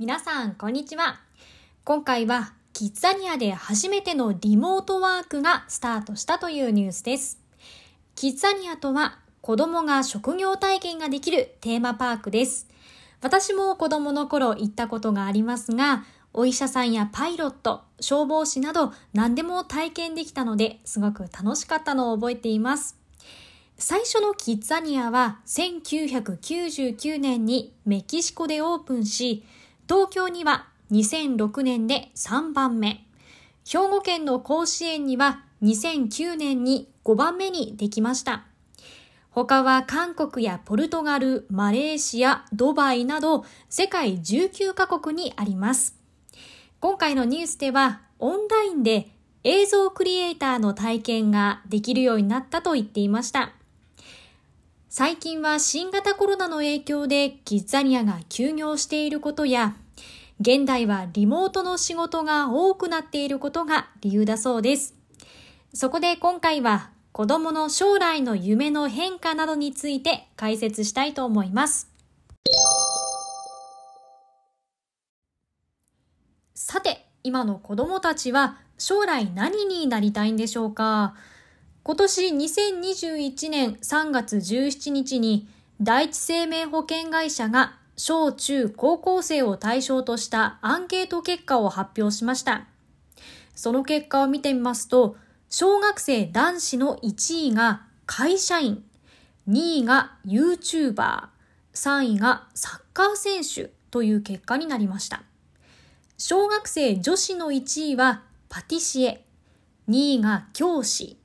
皆さん、こんにちは。今回は、キッザニアで初めてのリモートワークがスタートしたというニュースです。キッザニアとは、子供が職業体験ができるテーマパークです。私も子供の頃行ったことがありますが、お医者さんやパイロット、消防士など何でも体験できたので、すごく楽しかったのを覚えています。最初のキッザニアは1999年にメキシコでオープンし、東京には2006年で3番目。兵庫県の甲子園には2009年に5番目にできました。他は韓国やポルトガル、マレーシア、ドバイなど世界19カ国にあります。今回のニュースではオンラインで映像クリエイターの体験ができるようになったと言っていました。最近は新型コロナの影響でキッザニアが休業していることや、現代はリモートの仕事が多くなっていることが理由だそうです。そこで今回は子供の将来の夢の変化などについて解説したいと思います。さて、今の子供たちは将来何になりたいんでしょうか？今年2021年3月17日に第一生命保険会社が小中高校生を対象としたアンケート結果を発表しました。その結果を見てみますと、小学生男子の1位が会社員、2位が YouTuber、3位がサッカー選手という結果になりました。小学生女子の1位はパティシエ、2位が教師、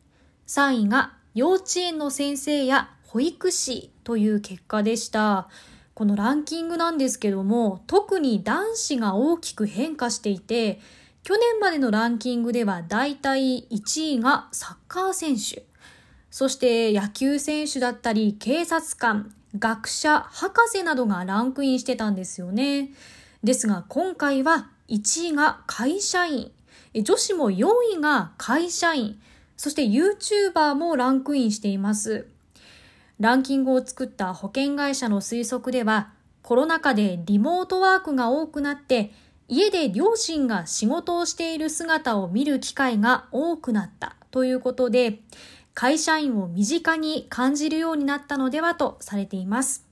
3位が幼稚園の先生や保育士という結果でした。このランキングなんですけども、特に男子が大きく変化していて、去年までのランキングではだいたい1位がサッカー選手、そして野球選手だったり警察官、学者、博士などがランクインしてたんですよね。ですが今回は1位が会社員、女子も4位が会社員、そして YouTuber もランクインしています。ランキングを作った保険会社の推測では、コロナ禍でリモートワークが多くなって、家で両親が仕事をしている姿を見る機会が多くなったということで、会社員を身近に感じるようになったのではとされています。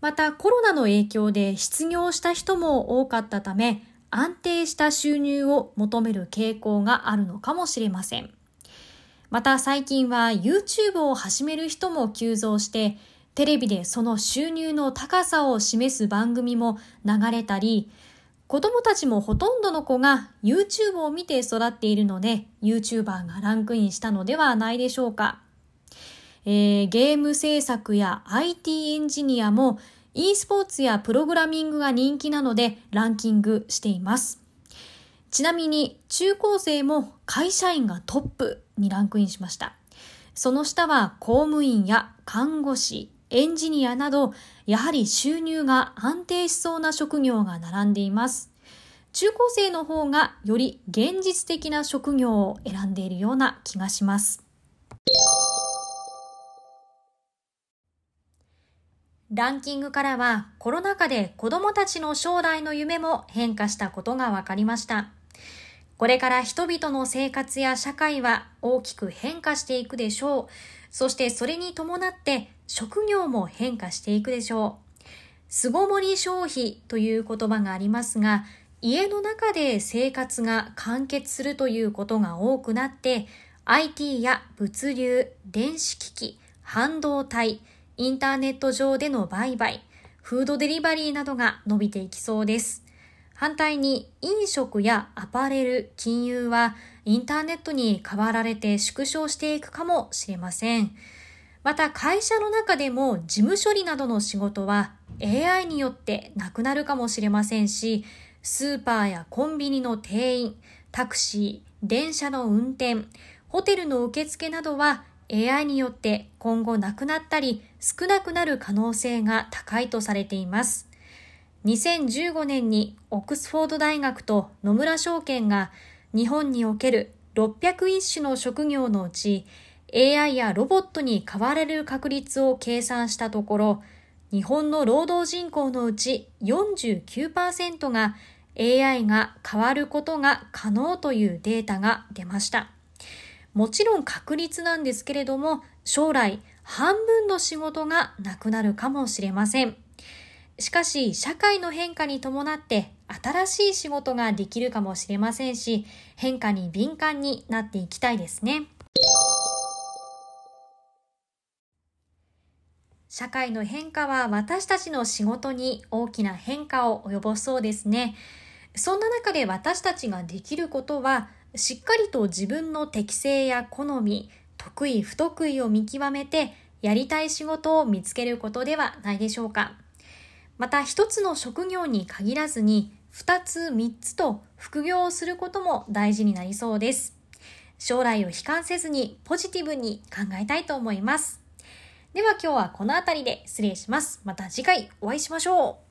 またコロナの影響で失業した人も多かったため、安定した収入を求める傾向があるのかもしれません。また最近は YouTube を始める人も急増して、テレビでその収入の高さを示す番組も流れたり、子供たちもほとんどの子が YouTube を見て育っているので、YouTuber がランクインしたのではないでしょうか。えー、ゲーム制作や IT エンジニアも e スポーツやプログラミングが人気なのでランキングしています。ちなみに中高生も会社員がトップにランクインしました。その下は公務員や看護師、エンジニアなど、やはり収入が安定しそうな職業が並んでいます。中高生の方がより現実的な職業を選んでいるような気がします。ランキングからはコロナ禍で子供たちの将来の夢も変化したことが分かりました。これから人々の生活や社会は大きく変化していくでしょう。そしてそれに伴って職業も変化していくでしょう。巣ごもり消費という言葉がありますが、家の中で生活が完結するということが多くなって、IT や物流、電子機器、半導体、インターネット上での売買、フードデリバリーなどが伸びていきそうです。反対に飲食やアパレル、金融はインターネットに変わられて縮小していくかもしれません。また会社の中でも事務処理などの仕事は AI によってなくなるかもしれませんし、スーパーやコンビニの店員、タクシー、電車の運転、ホテルの受付などは AI によって今後なくなったり少なくなる可能性が高いとされています。2015年にオックスフォード大学と野村証券が日本における601種の職業のうち AI やロボットに変われる確率を計算したところ日本の労働人口のうち49%が AI が変わることが可能というデータが出ました。もちろん確率なんですけれども、将来半分の仕事がなくなるかもしれません。しかし、社会の変化に伴って新しい仕事ができるかもしれませんし、変化に敏感になっていきたいですね。社会の変化は私たちの仕事に大きな変化を及ぼそうですね。そんな中で私たちができることは、しっかりと自分の適性や好み、得意不得意を見極めて、やりたい仕事を見つけることではないでしょうか。また一つの職業に限らずに、二つ三つと副業をすることも大事になりそうです。将来を悲観せずにポジティブに考えたいと思います。では今日はこの辺りで失礼します。また次回お会いしましょう。